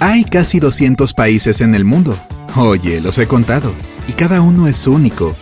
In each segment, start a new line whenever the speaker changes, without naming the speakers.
Hay casi 200 países en el mundo. Oye, los he contado. Y cada uno es único.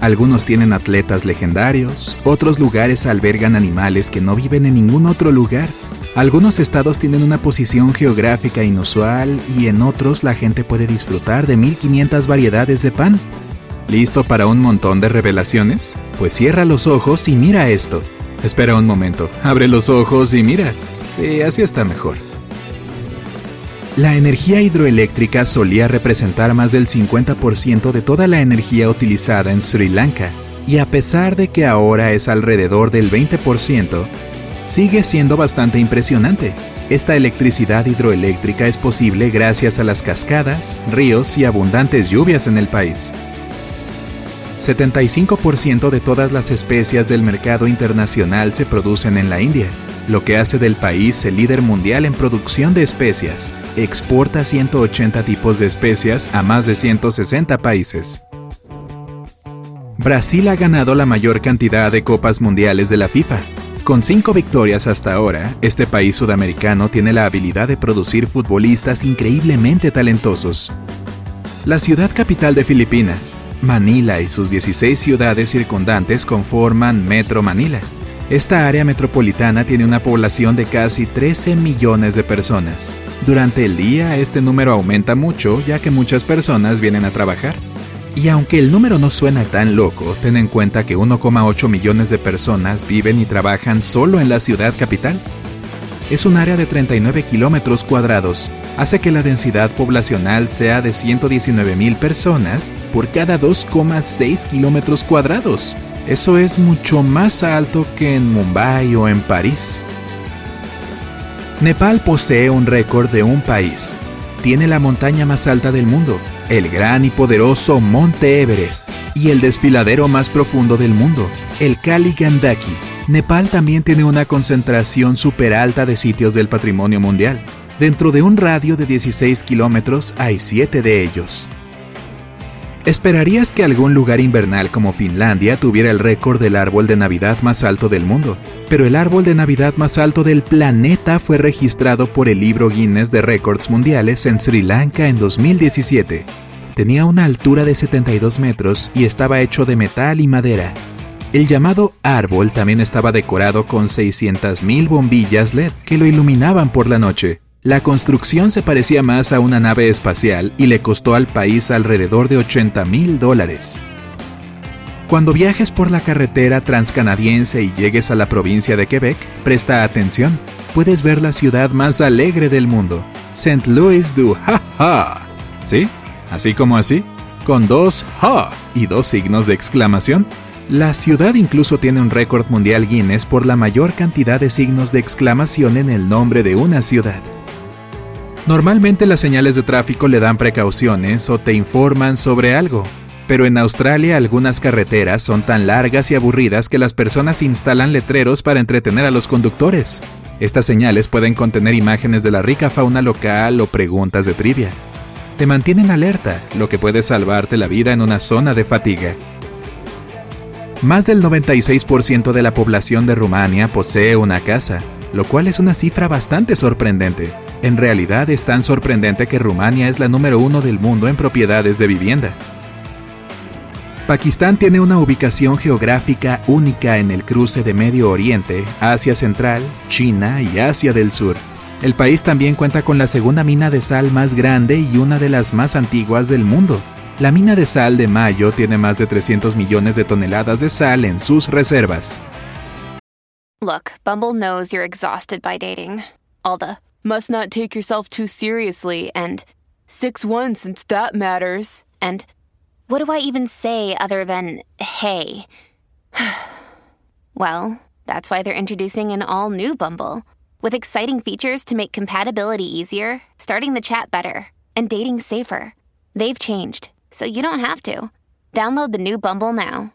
Algunos tienen atletas legendarios, otros lugares albergan animales que no viven en ningún otro lugar. Algunos estados tienen una posición geográfica inusual y en otros la gente puede disfrutar de 1500 variedades de pan. ¿Listo para un montón de revelaciones? Pues cierra los ojos y mira esto. Espera un momento, abre los ojos y mira. Sí, así está mejor. La energía hidroeléctrica solía representar más del 50% de toda la energía utilizada en Sri Lanka, y a pesar de que ahora es alrededor del 20%, sigue siendo bastante impresionante. Esta electricidad hidroeléctrica es posible gracias a las cascadas, ríos y abundantes lluvias en el país. 75% de todas las especias del mercado internacional se producen en la India, lo que hace del país el líder mundial en producción de especias. Exporta 180 tipos de especias a más de 160 países. Brasil ha ganado la mayor cantidad de copas mundiales de la FIFA. Con cinco victorias hasta ahora, este país sudamericano tiene la habilidad de producir futbolistas increíblemente talentosos. La ciudad capital de Filipinas, Manila y sus 16 ciudades circundantes conforman Metro Manila. Esta área metropolitana tiene una población de casi 13 millones de personas. Durante el día este número aumenta mucho ya que muchas personas vienen a trabajar. Y aunque el número no suena tan loco, ten en cuenta que 1,8 millones de personas viven y trabajan solo en la ciudad capital. Es un área de 39 kilómetros cuadrados. Hace que la densidad poblacional sea de 119 mil personas por cada 2,6 kilómetros cuadrados. Eso es mucho más alto que en Mumbai o en París. Nepal posee un récord de un país. Tiene la montaña más alta del mundo, el gran y poderoso Monte Everest, y el desfiladero más profundo del mundo, el Kali Gandaki. Nepal también tiene una concentración super alta de sitios del patrimonio mundial. Dentro de un radio de 16 kilómetros hay 7 de ellos. Esperarías que algún lugar invernal como Finlandia tuviera el récord del árbol de Navidad más alto del mundo, pero el árbol de Navidad más alto del planeta fue registrado por el libro Guinness de Récords Mundiales en Sri Lanka en 2017. Tenía una altura de 72 metros y estaba hecho de metal y madera. El llamado árbol también estaba decorado con 600.000 bombillas LED que lo iluminaban por la noche. La construcción se parecía más a una nave espacial y le costó al país alrededor de 80 mil dólares. Cuando viajes por la carretera transcanadiense y llegues a la provincia de Quebec, presta atención. Puedes ver la ciudad más alegre del mundo, St. Louis du Ha Ha. ¿Sí? Así como así, con dos Ha y dos signos de exclamación. La ciudad incluso tiene un récord mundial Guinness por la mayor cantidad de signos de exclamación en el nombre de una ciudad. Normalmente las señales de tráfico le dan precauciones o te informan sobre algo, pero en Australia algunas carreteras son tan largas y aburridas que las personas instalan letreros para entretener a los conductores. Estas señales pueden contener imágenes de la rica fauna local o preguntas de trivia. Te mantienen alerta, lo que puede salvarte la vida en una zona de fatiga. Más del 96% de la población de Rumania posee una casa, lo cual es una cifra bastante sorprendente. En realidad es tan sorprendente que Rumania es la número uno del mundo en propiedades de vivienda. Pakistán tiene una ubicación geográfica única en el cruce de Medio Oriente, Asia Central, China y Asia del Sur. El país también cuenta con la segunda mina de sal más grande y una de las más antiguas del mundo. La mina de sal de Mayo tiene más de 300 millones de toneladas de sal en sus reservas.
Look, Bumble knows you're exhausted by dating. All the must not take yourself too seriously and 6 1 since that matters. And what do I even say other than hey? well, That's why they're introducing an all new Bumble with exciting features to make compatibility easier, starting the chat better, and dating safer. They've changed, so you don't have to. Download the new Bumble now.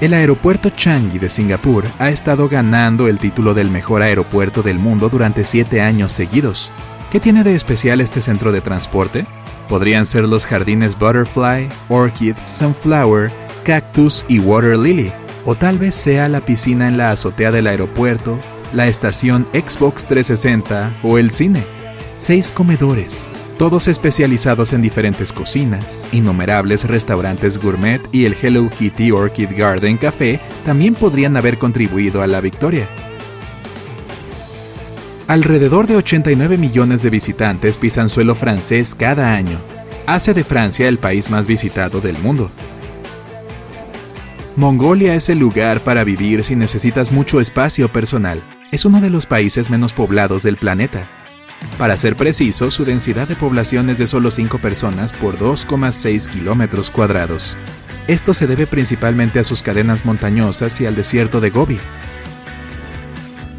El aeropuerto Changi de Singapur ha estado ganando el título del mejor aeropuerto del mundo durante siete años seguidos. ¿Qué tiene de especial este centro de transporte? Podrían ser los jardines Butterfly, Orchid, Sunflower, Cactus y Water Lily, o tal vez sea la piscina en la azotea del aeropuerto, la estación Xbox 360 o el cine. Seis comedores, todos especializados en diferentes cocinas, innumerables restaurantes gourmet y el Hello Kitty Orchid Garden Café también podrían haber contribuido a la victoria. Alrededor de 89 millones de visitantes pisan suelo francés cada año. Hace de Francia el país más visitado del mundo. Mongolia es el lugar para vivir si necesitas mucho espacio personal. Es uno de los países menos poblados del planeta. Para ser preciso, su densidad de población es de solo 5 personas por 2,6 kilómetros cuadrados. Esto se debe principalmente a sus cadenas montañosas y al desierto de Gobi.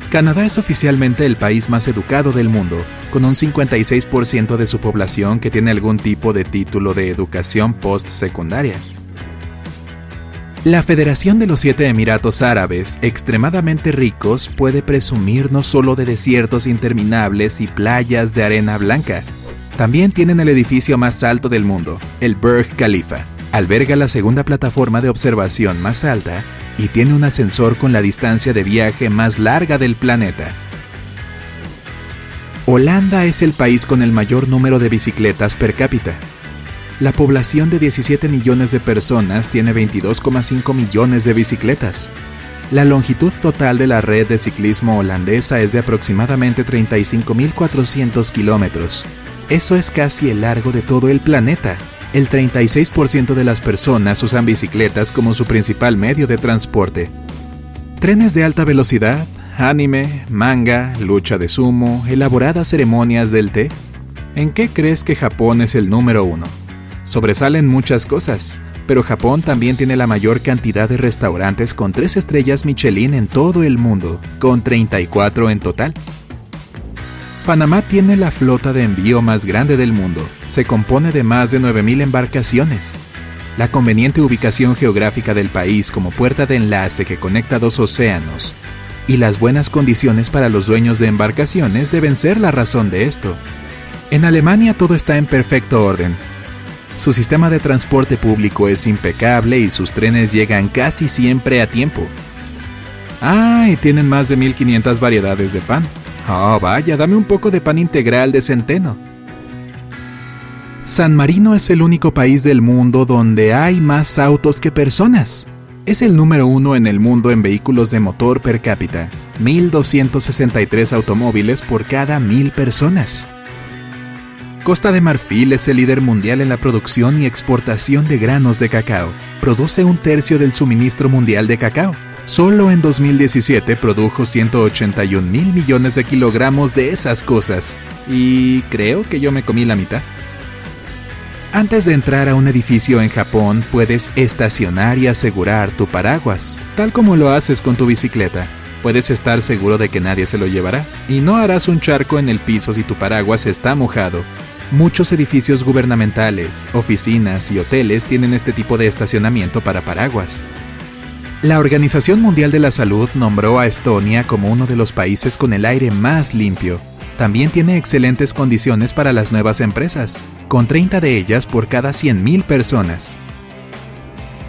Canadá es oficialmente el país más educado del mundo, con un 56% de su población que tiene algún tipo de título de educación postsecundaria. La Federación de los Siete Emiratos Árabes, extremadamente ricos, puede presumir no solo de desiertos interminables y playas de arena blanca, también tienen el edificio más alto del mundo, el Burj Khalifa. Alberga la segunda plataforma de observación más alta y tiene un ascensor con la distancia de viaje más larga del planeta. Holanda es el país con el mayor número de bicicletas per cápita, la población de 17 millones de personas tiene 22,5 millones de bicicletas. La longitud total de la red de ciclismo holandesa es de aproximadamente 35.400 kilómetros. Eso es casi el largo de todo el planeta. El 36% de las personas usan bicicletas como su principal medio de transporte. Trenes de alta velocidad, anime, manga, lucha de sumo, elaboradas ceremonias del té. ¿En qué crees que Japón es el número uno? Sobresalen muchas cosas, pero Japón también tiene la mayor cantidad de restaurantes con tres estrellas Michelin en todo el mundo, con 34 en total. Panamá tiene la flota de envío más grande del mundo, se compone de más de 9.000 embarcaciones. La conveniente ubicación geográfica del país como puerta de enlace que conecta dos océanos y las buenas condiciones para los dueños de embarcaciones deben ser la razón de esto. En Alemania todo está en perfecto orden, su sistema de transporte público es impecable y sus trenes llegan casi siempre a tiempo. Ah, y tienen más de 1500 variedades de pan. Oh, vaya, dame un poco de pan integral de centeno. San Marino es el único país del mundo donde hay más autos que personas. Es el número uno en el mundo en vehículos de motor per cápita, 1.263 automóviles por cada mil personas. Costa de Marfil es el líder mundial en la producción y exportación de granos de cacao. Produce un tercio del suministro mundial de cacao. Solo en 2017 produjo 181 mil millones de kilogramos de esas cosas. Y creo que yo me comí la mitad. Antes de entrar a un edificio en Japón, puedes estacionar y asegurar tu paraguas, tal como lo haces con tu bicicleta. Puedes estar seguro de que nadie se lo llevará, y no harás un charco en el piso si tu paraguas está mojado, Muchos edificios gubernamentales, oficinas y hoteles tienen este tipo de estacionamiento para paraguas. La Organización Mundial de la Salud nombró a Estonia como uno de los países con el aire más limpio. También tiene excelentes condiciones para las nuevas empresas, con 30 de ellas por cada 100.000 personas.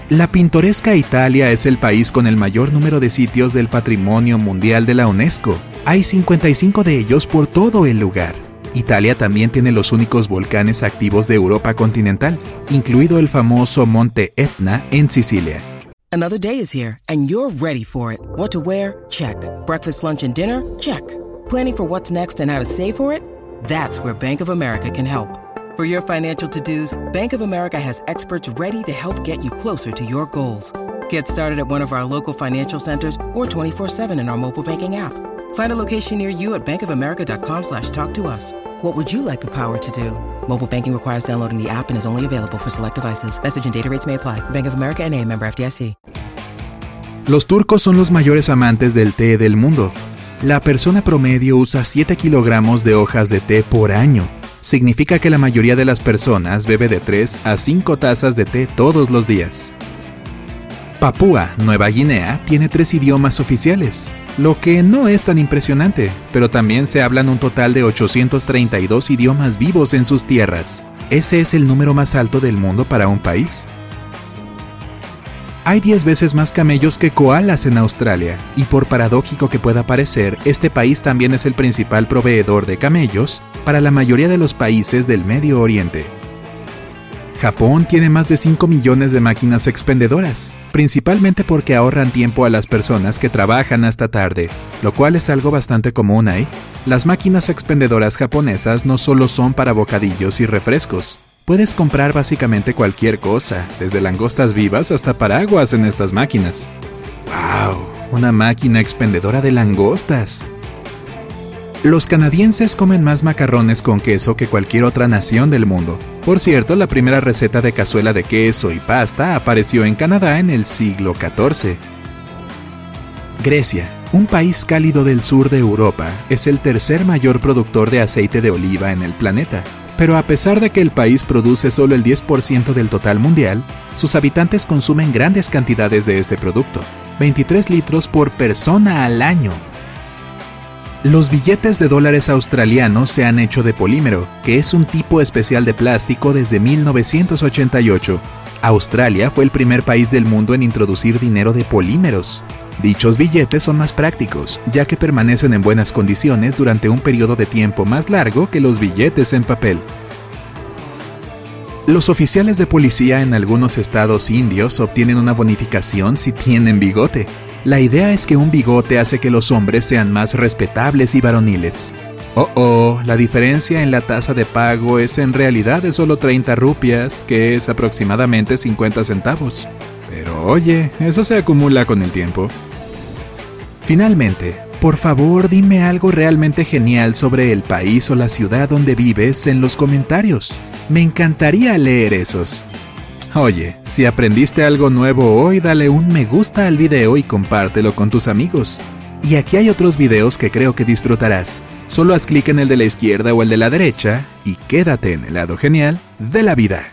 La pintoresca Italia es el país con el mayor número de sitios del Patrimonio Mundial de la UNESCO. Hay 55 de ellos por todo el lugar. Italia también tiene los únicos volcanes activos de Europa continental, incluido el famoso Monte Etna en Sicilia.
Another day is here and you're ready for it. What to wear? Check. Breakfast, lunch and dinner? Check. Planning for what's next and how to save for it? That's where Bank of America can help. For your financial to-dos, Bank of America has experts ready to help get you closer to your goals. Get started at one of our local financial centers or 24-7 in our mobile banking app. Find a location near you at bankofamerica.com slash talk to us. What would you like the power to do? Mobile banking requires downloading the app and is only available for select devices. Message and data rates may apply. Bank of America and a member FDIC.
Los turcos son los mayores amantes del té del mundo. La persona promedio usa 7 kilogramos de hojas de té por año. Significa que la mayoría de las personas bebe de 3 a 5 tazas de té todos los días. Papúa Nueva Guinea tiene tres idiomas oficiales, lo que no es tan impresionante, pero también se hablan un total de 832 idiomas vivos en sus tierras. Ese es el número más alto del mundo para un país. Hay 10 veces más camellos que koalas en Australia, y por paradójico que pueda parecer, este país también es el principal proveedor de camellos para la mayoría de los países del Medio Oriente. Japón tiene más de 5 millones de máquinas expendedoras, principalmente porque ahorran tiempo a las personas que trabajan hasta tarde, lo cual es algo bastante común ahí. Las máquinas expendedoras japonesas no solo son para bocadillos y refrescos. Puedes comprar básicamente cualquier cosa, desde langostas vivas hasta paraguas en estas máquinas. ¡Wow! Una máquina expendedora de langostas. Los canadienses comen más macarrones con queso que cualquier otra nación del mundo. Por cierto, la primera receta de cazuela de queso y pasta apareció en Canadá en el siglo XIV. Grecia, un país cálido del sur de Europa, es el tercer mayor productor de aceite de oliva en el planeta. Pero a pesar de que el país produce solo el 10% del total mundial, sus habitantes consumen grandes cantidades de este producto, 23 litros por persona al año. Los billetes de dólares australianos se han hecho de polímero, que es un tipo especial de plástico desde 1988. Australia fue el primer país del mundo en introducir dinero de polímeros. Dichos billetes son más prácticos, ya que permanecen en buenas condiciones durante un periodo de tiempo más largo que los billetes en papel. Los oficiales de policía en algunos estados indios obtienen una bonificación si tienen bigote. La idea es que un bigote hace que los hombres sean más respetables y varoniles. Oh, oh, la diferencia en la tasa de pago es en realidad de solo 30 rupias, que es aproximadamente 50 centavos. Pero oye, eso se acumula con el tiempo. Finalmente, por favor dime algo realmente genial sobre el país o la ciudad donde vives en los comentarios. Me encantaría leer esos. Oye, si aprendiste algo nuevo hoy, dale un me gusta al video y compártelo con tus amigos. Y aquí hay otros videos que creo que disfrutarás. Solo haz clic en el de la izquierda o el de la derecha y quédate en el lado genial de la vida.